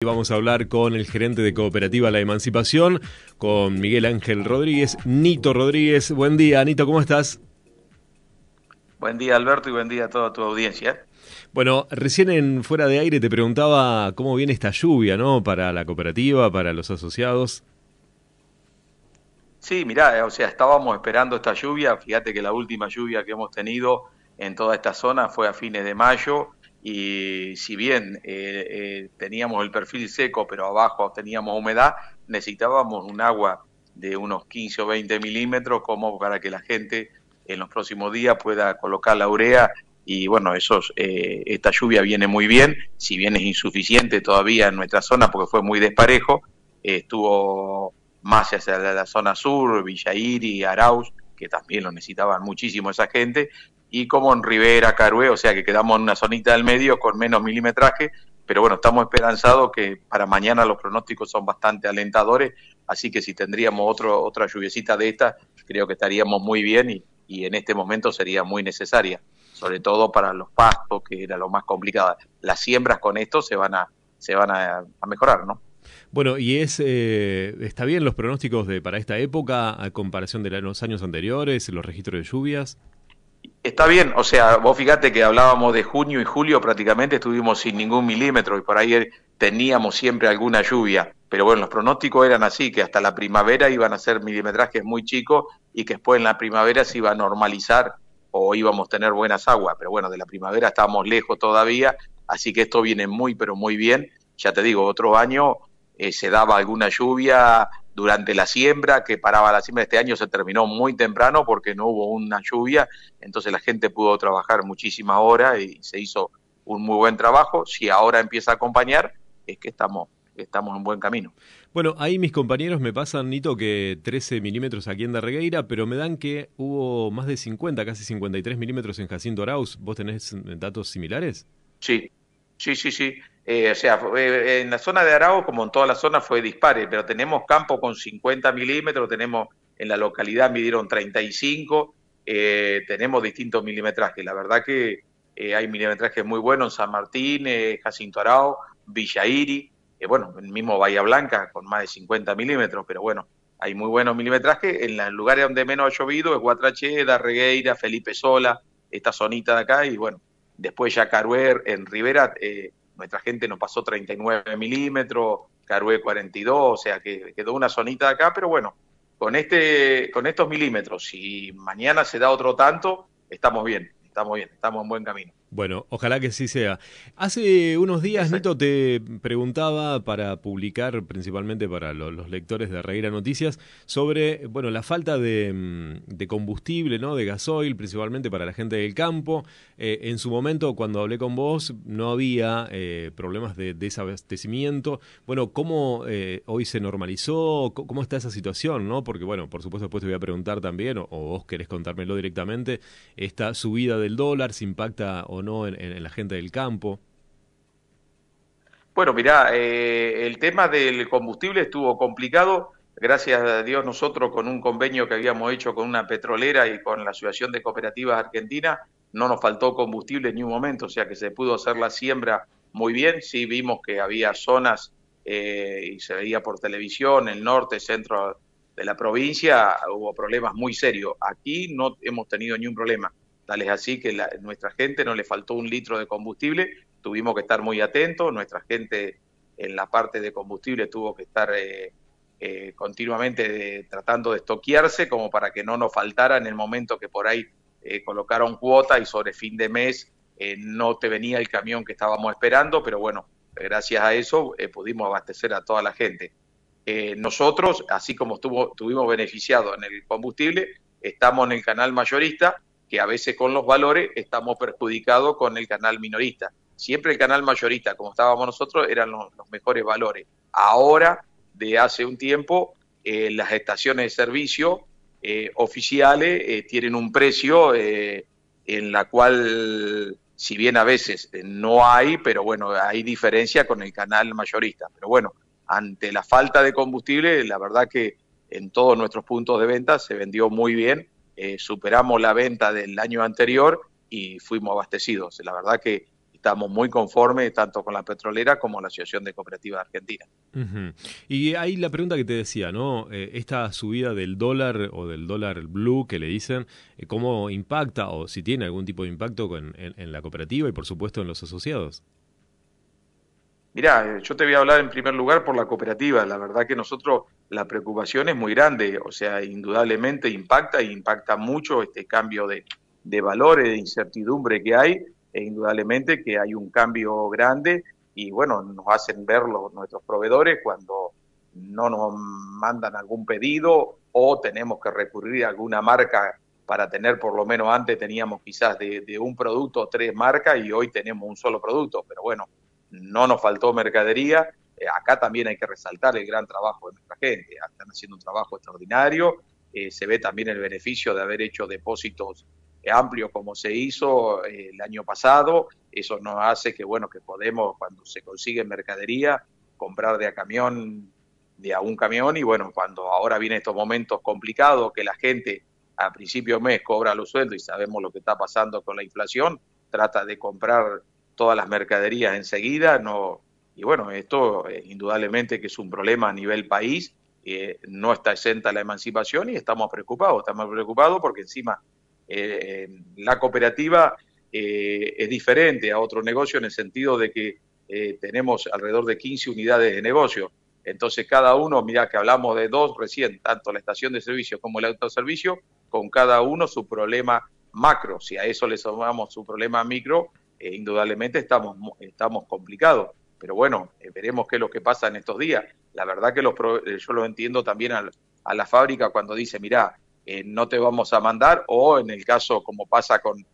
Y vamos a hablar con el gerente de Cooperativa La Emancipación, con Miguel Ángel Rodríguez, Nito Rodríguez. Buen día, Nito, ¿cómo estás? Buen día, Alberto, y buen día a toda tu audiencia. Bueno, recién en fuera de aire te preguntaba cómo viene esta lluvia, ¿no? Para la cooperativa, para los asociados. Sí, mirá, o sea, estábamos esperando esta lluvia. Fíjate que la última lluvia que hemos tenido en toda esta zona fue a fines de mayo y si bien eh, eh, teníamos el perfil seco, pero abajo teníamos humedad, necesitábamos un agua de unos 15 o 20 milímetros como para que la gente en los próximos días pueda colocar la urea. Y bueno, esos, eh, esta lluvia viene muy bien, si bien es insuficiente todavía en nuestra zona porque fue muy desparejo, estuvo más hacia la, zona sur, Villairi, Arauz, que también lo necesitaban muchísimo esa gente, y como en Rivera, Carué, o sea que quedamos en una zonita del medio con menos milimetraje, pero bueno, estamos esperanzados que para mañana los pronósticos son bastante alentadores, así que si tendríamos otro, otra lluviecita de esta, creo que estaríamos muy bien y, y en este momento sería muy necesaria, sobre todo para los pastos, que era lo más complicado. Las siembras con esto se van a, se van a, a mejorar, ¿no? Bueno, y es eh, está bien los pronósticos de para esta época a comparación de los años anteriores, los registros de lluvias. Está bien, o sea, vos fíjate que hablábamos de junio y julio prácticamente estuvimos sin ningún milímetro y por ahí teníamos siempre alguna lluvia, pero bueno, los pronósticos eran así, que hasta la primavera iban a ser milimetrajes muy chicos y que después en la primavera se iba a normalizar o íbamos a tener buenas aguas, pero bueno, de la primavera estábamos lejos todavía, así que esto viene muy, pero muy bien. Ya te digo, otro año eh, se daba alguna lluvia durante la siembra, que paraba la siembra. Este año se terminó muy temprano porque no hubo una lluvia, entonces la gente pudo trabajar muchísimas horas y se hizo un muy buen trabajo. Si ahora empieza a acompañar, es que estamos, estamos en buen camino. Bueno, ahí mis compañeros me pasan, Nito, que 13 milímetros aquí en Darregueira, pero me dan que hubo más de 50, casi 53 milímetros en Jacinto Arauz. ¿Vos tenés datos similares? Sí, sí, sí, sí. Eh, o sea, en la zona de Arao, como en toda la zona, fue dispare, pero tenemos campo con 50 milímetros, tenemos en la localidad midieron 35, eh, tenemos distintos milimetrajes. La verdad que eh, hay milimetrajes muy buenos en San Martín, eh, Jacinto Arao, Villairi, bueno, el mismo Bahía Blanca con más de 50 milímetros, pero bueno, hay muy buenos milimetrajes. En los lugares donde menos ha llovido es Guatracheda, Regueira, Felipe Sola, esta zonita de acá, y bueno, después ya Caruer, en Rivera, eh, nuestra gente nos pasó 39 milímetros, Carué 42, o sea que quedó una zonita de acá, pero bueno, con, este, con estos milímetros, si mañana se da otro tanto, estamos bien, estamos bien, estamos en buen camino. Bueno, ojalá que sí sea. Hace unos días, Nito, te preguntaba para publicar, principalmente para los, lectores de Reira Noticias, sobre bueno la falta de, mm, combustible, ¿no? de gasoil, principalmente para la gente del campo. Eh, en su momento, cuando hablé con vos, no había eh, problemas de desabastecimiento. Bueno, ¿cómo eh, hoy se normalizó? ¿Cómo está esa situación? ¿no? Porque, bueno, por supuesto, después te voy a preguntar también, o, vos querés contármelo directamente, esta subida del dólar, ¿se impacta o no en, la gente del campo? Bueno, mirá, eh, el tema del combustible estuvo complicado. Gracias a Dios nosotros con un convenio que habíamos hecho con una petrolera y con la Asociación de Cooperativas Argentina, no nos faltó combustible en ningún momento, o sea que se pudo hacer la siembra muy bien. Sí vimos que había zonas eh, y se veía por televisión, el norte, centro de la provincia, hubo problemas muy serios. Aquí no hemos tenido ni un problema. Tal es así que la, nuestra gente no le faltó un litro de combustible, tuvimos que estar muy atentos, nuestra gente en la parte de combustible tuvo que estar eh, eh, continuamente tratando de estoquearse como para que no nos faltara en el momento que por ahí eh, colocaron cuota y sobre fin de mes no te venía el camión que estábamos esperando, pero bueno, gracias a eso pudimos abastecer a toda la gente. nosotros, así como estuvo, estuvimos beneficiados en el combustible, estamos en el canal mayorista, que a veces con los valores estamos perjudicados con el canal minorista. Siempre el canal mayorista, como estábamos nosotros, eran los, mejores valores. Ahora, de hace un tiempo, eh, las estaciones de servicio eh, oficiales eh, tienen un precio en la cual, si bien a veces no hay, pero bueno, hay diferencia con el canal mayorista. Pero bueno, ante la falta de combustible, la verdad que en todos nuestros puntos de venta se vendió muy bien eh, superamos la venta del año anterior y fuimos abastecidos. La verdad que estamos muy conformes tanto con la petrolera como la Asociación de Cooperativas Argentina. Y ahí la pregunta que te decía, ¿no? Eh, esta subida del dólar o del dólar blue que le dicen, eh, ¿cómo impacta o si tiene algún tipo de impacto en, la cooperativa y por supuesto en los asociados? Mirá, yo te voy a hablar en primer lugar por la cooperativa. La verdad que nosotros la preocupación es muy grande, o sea, indudablemente impacta y impacta mucho este cambio de, de valores, de incertidumbre que hay e indudablemente que hay un cambio grande y bueno, nos hacen ver nuestros proveedores cuando no nos mandan algún pedido o tenemos que recurrir a alguna marca para tener por lo menos antes teníamos quizás de, un producto tres marcas y hoy tenemos un solo producto, pero bueno, no nos faltó mercadería. Eh, acá también hay que resaltar el gran trabajo de nuestra gente, están haciendo un trabajo extraordinario, eh, se ve también el beneficio de haber hecho depósitos amplio como se hizo eh, el año pasado. Eso nos hace que, bueno, que podemos, cuando se consigue mercadería, comprar de a camión, de a un camión, y bueno, cuando ahora vienen estos momentos complicados, que la gente a principio de mes cobra los sueldos y sabemos lo que está pasando con la inflación, trata de comprar todas las mercaderías enseguida, no, y bueno, esto eh, indudablemente que es un problema a nivel país, eh, no está exenta la emancipación y estamos preocupados, estamos preocupados porque encima eh, la cooperativa eh, es diferente a otro negocio en el sentido de que tenemos alrededor de 15 unidades de negocio. Entonces cada uno, mira que hablamos de dos recién, tanto la estación de servicio como el autoservicio, con cada uno su problema macro. Si a eso le sumamos su problema micro, indudablemente estamos, estamos complicados. Pero bueno, veremos qué es lo que pasa en estos días. La verdad que los, yo lo entiendo también a, la fábrica cuando dice, mira, eh, no te vamos a mandar, o en el caso como pasa con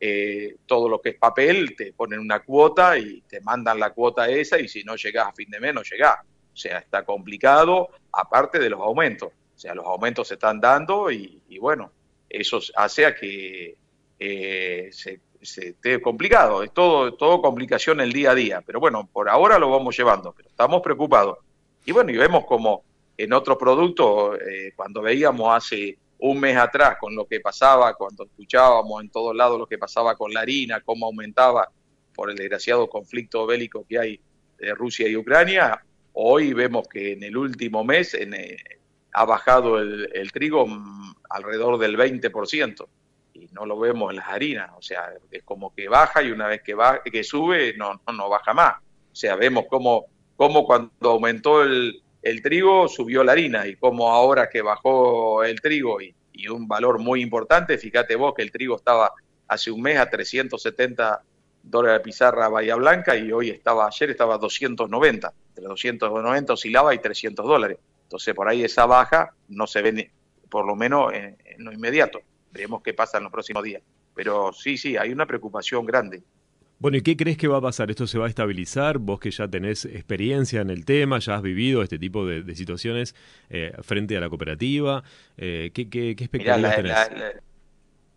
eh, todo lo que es papel, te ponen una cuota y te mandan la cuota esa y si no llegas a fin de mes no llegás. O sea, está complicado, aparte de los aumentos. O sea, los aumentos se están dando y, bueno, eso hace a que eh, se, esté complicado. Es todo, todo complicación el día a día. Pero bueno, por ahora lo vamos llevando, pero estamos preocupados. Y bueno, y vemos como en otros productos, cuando veíamos hace un mes atrás con lo que pasaba, cuando escuchábamos en todos lados lo que pasaba con la harina, cómo aumentaba por el desgraciado conflicto bélico que hay de Rusia y Ucrania, hoy vemos que en el último mes eh, ha bajado el, trigo alrededor del 20% y no lo vemos en las harinas, o sea, es como que baja y una vez que, va, que sube no, no, no baja más. O sea, vemos cómo, cómo cuando aumentó el, el trigo subió la harina y como ahora que bajó el trigo y, un valor muy importante, fíjate vos que el trigo estaba hace un mes a 370 dólares de pizarra Bahía Blanca y hoy estaba, ayer estaba a 290, entre 290 oscilaba y 300 dólares. Entonces por ahí esa baja no se ve por lo menos en, en lo inmediato. Veremos qué pasa en los próximos días. Pero sí, sí, hay una preocupación grande. Bueno, ¿y qué crees que va a pasar? ¿Esto se va a estabilizar? Vos que ya tenés experiencia en el tema, ya has vivido este tipo de, situaciones eh, frente a la cooperativa, eh, ¿qué, qué, expectativas tenés?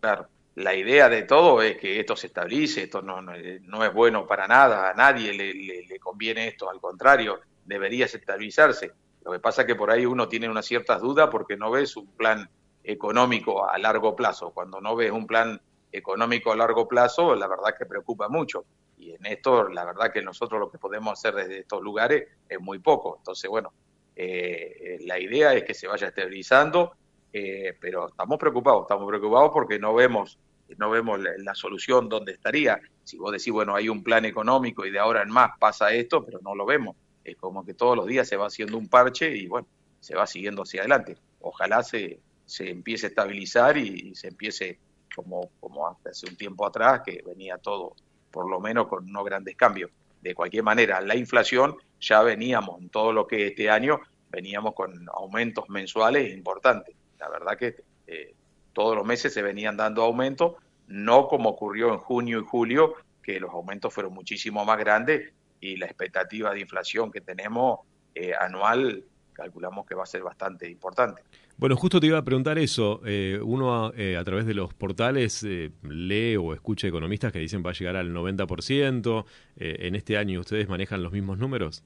claro, la idea de todo es que esto se estabilice, esto no, no, es bueno para nada, a nadie le, le, conviene esto, al contrario, debería estabilizarse. Lo que pasa es que por ahí uno tiene unas ciertas dudas porque no ves un plan económico a largo plazo. Cuando no ves un plan económico a largo plazo, la verdad que preocupa mucho. Y en esto, la verdad que nosotros lo que podemos hacer desde estos lugares es muy poco. Entonces, bueno, eh, la idea es que se vaya estabilizando, eh, pero estamos preocupados, estamos preocupados porque no vemos no vemos la, solución donde estaría. Si vos decís, bueno, hay un plan económico y de ahora en más pasa esto, pero no lo vemos. Es como que todos los días se va haciendo un parche y bueno, se va siguiendo hacia adelante. Ojalá se, se empiece a estabilizar y se empiece como, como hace un tiempo atrás, que venía todo por lo menos con no grandes cambios. De cualquier manera, la inflación ya veníamos en todo lo que este año veníamos con aumentos mensuales importantes. La verdad que eh, todos los meses se venían dando aumentos, no como ocurrió en junio y julio, que los aumentos fueron muchísimo más grandes y la expectativa de inflación que tenemos eh, anual calculamos que va a ser bastante importante. Bueno, justo te iba a preguntar eso. Eh, uno eh, a través de los portales eh, lee o escucha economistas que dicen va a llegar al 90%. ¿En este año ustedes manejan los mismos números?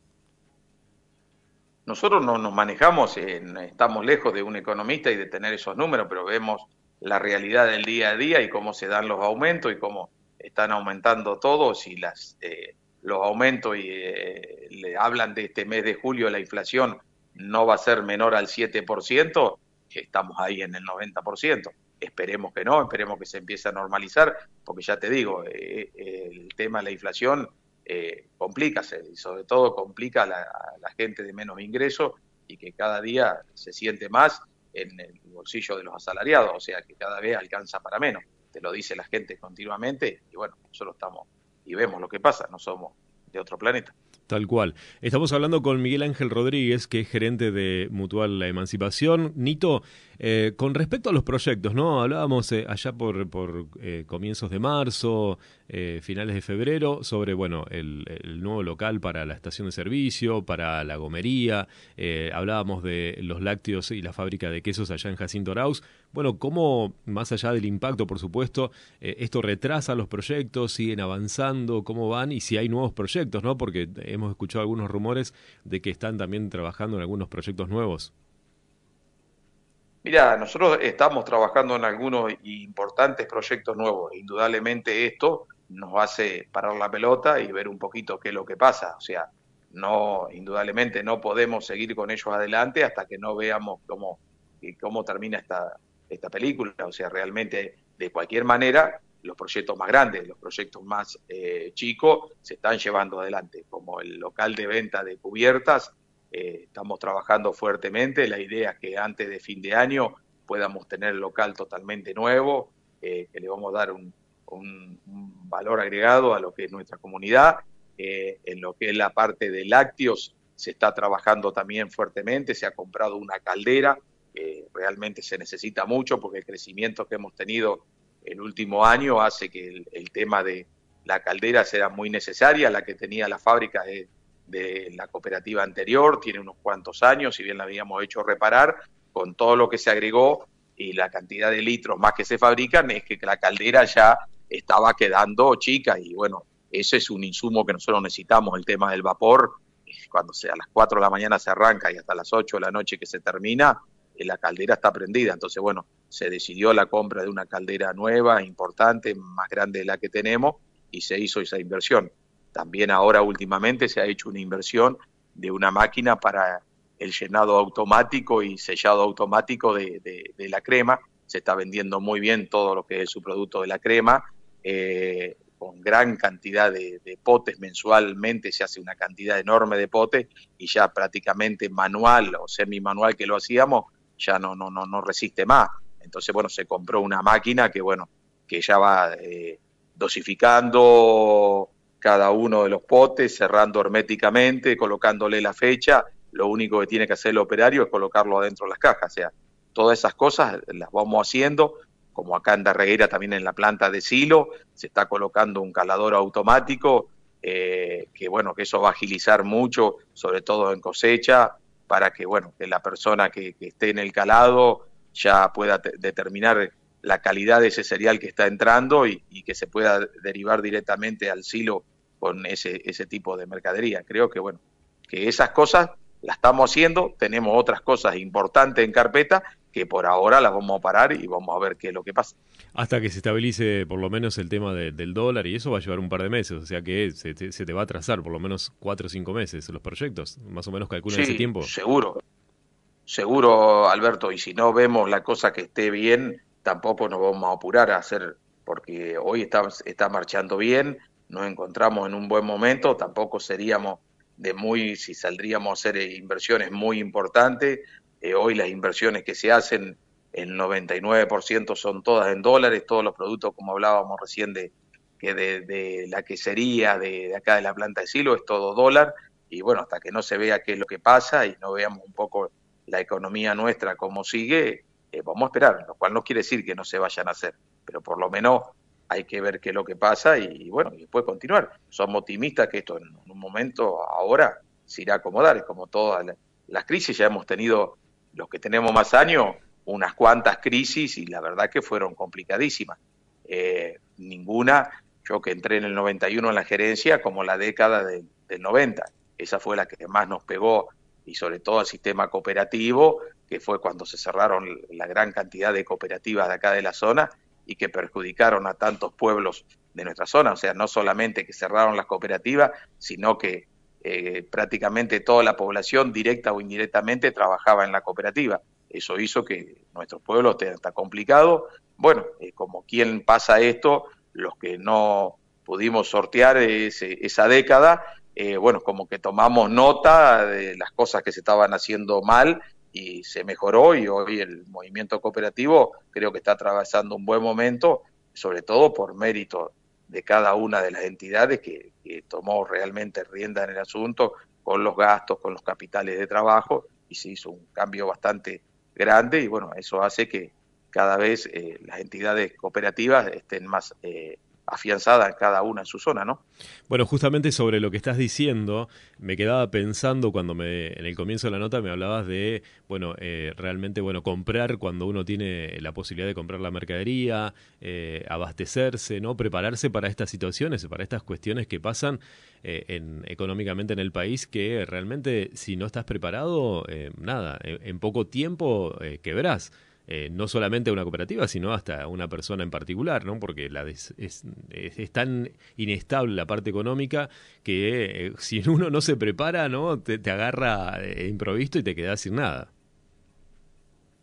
Nosotros no nos manejamos, estamos lejos de un economista y de tener esos números, pero vemos la realidad del día a día y cómo se dan los aumentos y cómo están aumentando todos y las, eh, los aumentos y le hablan de este mes de julio, la inflación no va a ser menor al 7%, estamos ahí en el 90%. Esperemos que no, esperemos que se empiece a normalizar, porque ya te digo, eh, el tema de la inflación eh, complica, y sobre todo complica a la, la gente de menos ingreso y que cada día se siente más en el bolsillo de los asalariados, o sea que cada vez alcanza para menos. Te lo dice la gente continuamente y bueno, nosotros estamos y vemos lo que pasa, no somos de otro planeta. Tal cual. Estamos hablando con Miguel Ángel Rodríguez, que es gerente de Mutual La Emancipación. Nito, eh, con respecto a los proyectos, ¿no? Hablábamos eh, allá por, por eh, comienzos de marzo, finales de febrero, sobre, bueno, el, nuevo local para la estación de servicio, para la gomería. hablábamos de los lácteos y la fábrica de quesos allá en Jacinto Arauz. Bueno, ¿cómo, más allá del impacto, por supuesto, esto retrasa los proyectos, siguen avanzando, cómo van y si hay nuevos proyectos, ¿no? Porque hemos escuchado algunos rumores de que están también trabajando en algunos proyectos nuevos. Mira, nosotros estamos trabajando en algunos importantes proyectos nuevos. Indudablemente esto nos hace parar la pelota y ver un poquito qué es lo que pasa. O sea, no, indudablemente no podemos seguir con ellos adelante hasta que no veamos cómo, cómo termina esta, esta película. O sea, realmente, de cualquier manera, los proyectos más grandes, los proyectos más eh, chicos se están llevando adelante, como el local de venta de cubiertas. Eh, estamos trabajando fuertemente. La idea es que antes de fin de año podamos tener el local totalmente nuevo, eh, que le vamos a dar un, valor agregado a lo que es nuestra comunidad. en lo que es la parte de lácteos se está trabajando también fuertemente. Se ha comprado una caldera. realmente se necesita mucho porque el crecimiento que hemos tenido el último año hace que el, tema de la caldera sea muy necesaria, la que tenía la fábrica de, la cooperativa anterior, tiene unos cuantos años, si bien la habíamos hecho reparar, con todo lo que se agregó y la cantidad de litros más que se fabrican, es que la caldera ya estaba quedando chica y bueno, ese es un insumo que nosotros necesitamos, el tema del vapor, cuando sea a las 4 de la mañana se arranca y hasta las 8 de la noche que se termina, la caldera está prendida, entonces bueno, se decidió la compra de una caldera nueva, importante, más grande de la que tenemos, y se hizo esa inversión. También ahora últimamente se ha hecho una inversión de una máquina para el llenado automático y sellado automático de, la crema. Se está vendiendo muy bien todo lo que es su producto de la crema, eh, con gran cantidad de, de, potes mensualmente, se hace una cantidad enorme de potes y ya prácticamente manual o semi-manual que lo hacíamos, ya no, no, no, no resiste más. Entonces, bueno, se compró una máquina que, bueno, que ya va eh, dosificando cada uno de los potes, cerrando herméticamente, colocándole la fecha. Lo único que tiene que hacer el operario es colocarlo adentro de las cajas. O sea, todas esas cosas las vamos haciendo, como acá en Darreguera también en la planta de silo, se está colocando un calador automático, eh, que bueno, que eso va a agilizar mucho, sobre todo en cosecha, para que bueno, que la persona que esté en el calado ya pueda determinar la calidad de ese cereal que está entrando y, que se pueda derivar directamente al silo con ese, ese tipo de mercadería. Creo que, bueno, que esas cosas las estamos haciendo, tenemos otras cosas importantes en carpeta que por ahora las vamos a parar y vamos a ver qué es lo que pasa. Hasta que se estabilice por lo menos el tema del dólar y eso va a llevar un par de meses, o sea que se te, va a atrasar por lo menos cuatro o cinco meses los proyectos, más o menos calculan ese tiempo. Seguro, seguro, Alberto, y si no vemos la cosa que esté bien, tampoco nos vamos a apurar a hacer, porque hoy está, está marchando bien, nos encontramos en un buen momento, tampoco seríamos de muy, si saldríamos a hacer inversiones muy importantes, eh, hoy las inversiones que se hacen, el 99% son todas en dólares, todos los productos, como hablábamos recién de, que de, la quesería, de, acá de la planta de silo, es todo dólar, y bueno, hasta que no se vea qué es lo que pasa y no veamos un poco la economía nuestra como sigue, eh, vamos a esperar, lo cual no quiere decir que no se vayan a hacer, pero por lo menos hay que ver qué es lo que pasa y, bueno, y después continuar. Somos optimistas que esto en un momento ahora se irá a acomodar, como todas las crisis, ya hemos tenido, los que tenemos más años, unas cuantas crisis y la verdad que fueron complicadísimas. Eh, ninguna, yo que entré en el 91 en la gerencia, como la década del 90, esa fue la que más nos pegó y sobre todo al sistema cooperativo, que fue cuando se cerraron la gran cantidad de cooperativas de acá de la zona y que perjudicaron a tantos pueblos de nuestra zona, o sea, no solamente que cerraron las cooperativas, sino que eh, prácticamente toda la población, directa o indirectamente, trabajaba en la cooperativa. Eso hizo que nuestro pueblo esté tan complicado. Bueno, eh, como quien pasa esto, los que no pudimos sortear esa década, eh, bueno, como que tomamos nota de las cosas que se estaban haciendo mal y se mejoró y hoy el movimiento cooperativo creo que está atravesando un buen momento, sobre todo por mérito de cada una de las entidades que, tomó realmente rienda en el asunto con los gastos, con los capitales de trabajo y se hizo un cambio bastante grande y bueno, eso hace que cada vez eh, las entidades cooperativas estén más eh, afianzada cada una en su zona, ¿no? Bueno, justamente sobre lo que estás diciendo, me quedaba pensando cuando me, en el comienzo de la nota me hablabas de, bueno, eh, realmente, bueno, comprar cuando uno tiene la posibilidad de comprar la mercadería, eh, abastecerse, ¿no? Prepararse para estas situaciones, para estas cuestiones que pasan eh, en, económicamente en el país, que realmente si no estás preparado, nada, en, poco tiempo quebrás. Eh, no solamente a una cooperativa, sino hasta una persona en particular, ¿no? Porque la es, tan inestable la parte económica que eh, si uno no se prepara, ¿no? Te, agarra eh, y te quedas sin nada.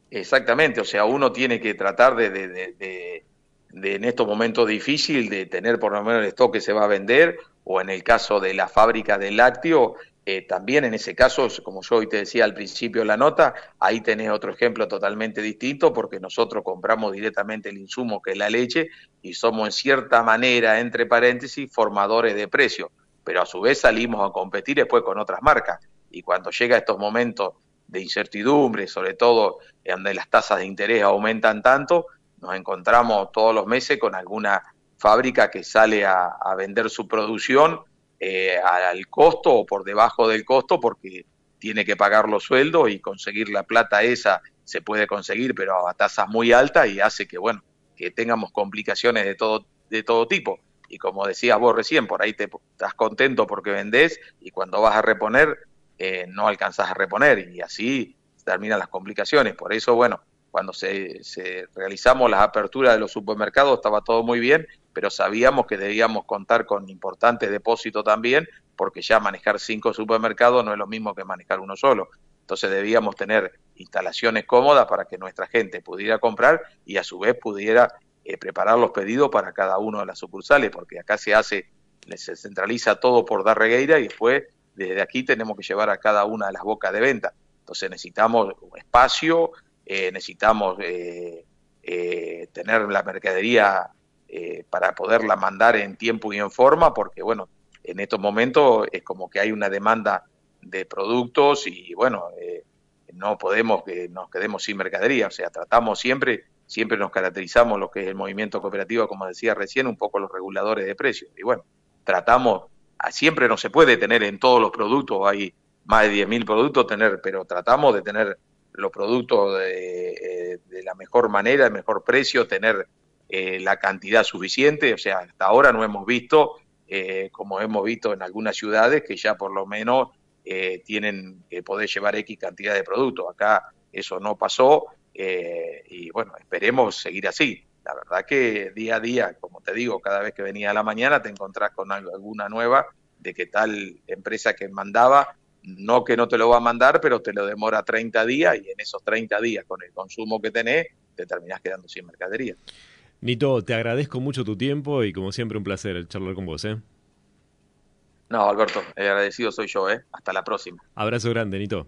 Exactamente, o sea, uno tiene que tratar de, de, de, de, en estos momentos difíciles, de tener por lo menos el stock que se va a vender, o en el caso de la fábrica del lácteo, eh, también en ese caso, como yo hoy te decía al principio de la nota, ahí tenés otro ejemplo totalmente distinto porque nosotros compramos directamente el insumo que es la leche y somos en cierta manera, entre paréntesis, formadores de precio, pero a su vez salimos a competir después con otras marcas. Y cuando llega estos momentos de incertidumbre, sobre todo donde las tasas de interés aumentan tanto, nos encontramos todos los meses con alguna fábrica que sale a vender su producción eh, al costo o por debajo del costo porque tiene que pagar los sueldos y conseguir la plata esa se puede conseguir pero a tasas muy altas y hace que bueno que tengamos complicaciones de todo de todo tipo. Y como decías vos recién por ahí te estás contento porque vendés y cuando vas a reponer eh, no alcanzas a reponer y así terminan las complicaciones. Por eso bueno cuando se, se realizamos las aperturas de los supermercados estaba todo muy bien pero sabíamos que debíamos contar con importantes depósitos también, porque ya manejar cinco supermercados no es lo mismo que manejar uno solo. Entonces debíamos tener instalaciones cómodas para que nuestra gente pudiera comprar y a su vez pudiera eh, preparar los pedidos para cada uno de las sucursales, porque acá se hace, se centraliza todo por Darregueira y después desde aquí tenemos que llevar a cada una de las bocas de venta. Entonces necesitamos espacio, eh, necesitamos eh, tener la mercadería eh, para poderla mandar en tiempo y en forma, porque bueno, en estos momentos es como que hay una demanda de productos y bueno, eh, no podemos que nos quedemos sin mercadería, o sea, tratamos siempre, siempre nos caracterizamos lo que es el movimiento cooperativo, como decía recién, un poco los reguladores de precios, y bueno, tratamos, siempre no se puede tener en todos los productos, hay más de 10.000 productos tener, pero tratamos de tener los productos de, eh, de la mejor manera, el mejor precio, tener eh, la cantidad suficiente, o sea, hasta ahora no hemos visto, eh, como hemos visto en algunas ciudades, que ya por lo menos eh, tienen que poder llevar X cantidad de productos. Acá eso no pasó y bueno, esperemos seguir así. La verdad que día a día, como te digo, cada vez que venía a la mañana te encontrás con alguna nueva de que tal empresa que mandaba, no que no te lo va a mandar, pero te lo demora 30 días y en esos 30 días con el consumo que tenés, te terminás quedando sin mercadería. Nito, te agradezco mucho tu tiempo y como siempre un placer charlar con vos. ¿eh? No, Alberto, agradecido soy yo. ¿eh? Hasta la próxima. Abrazo grande, Nito.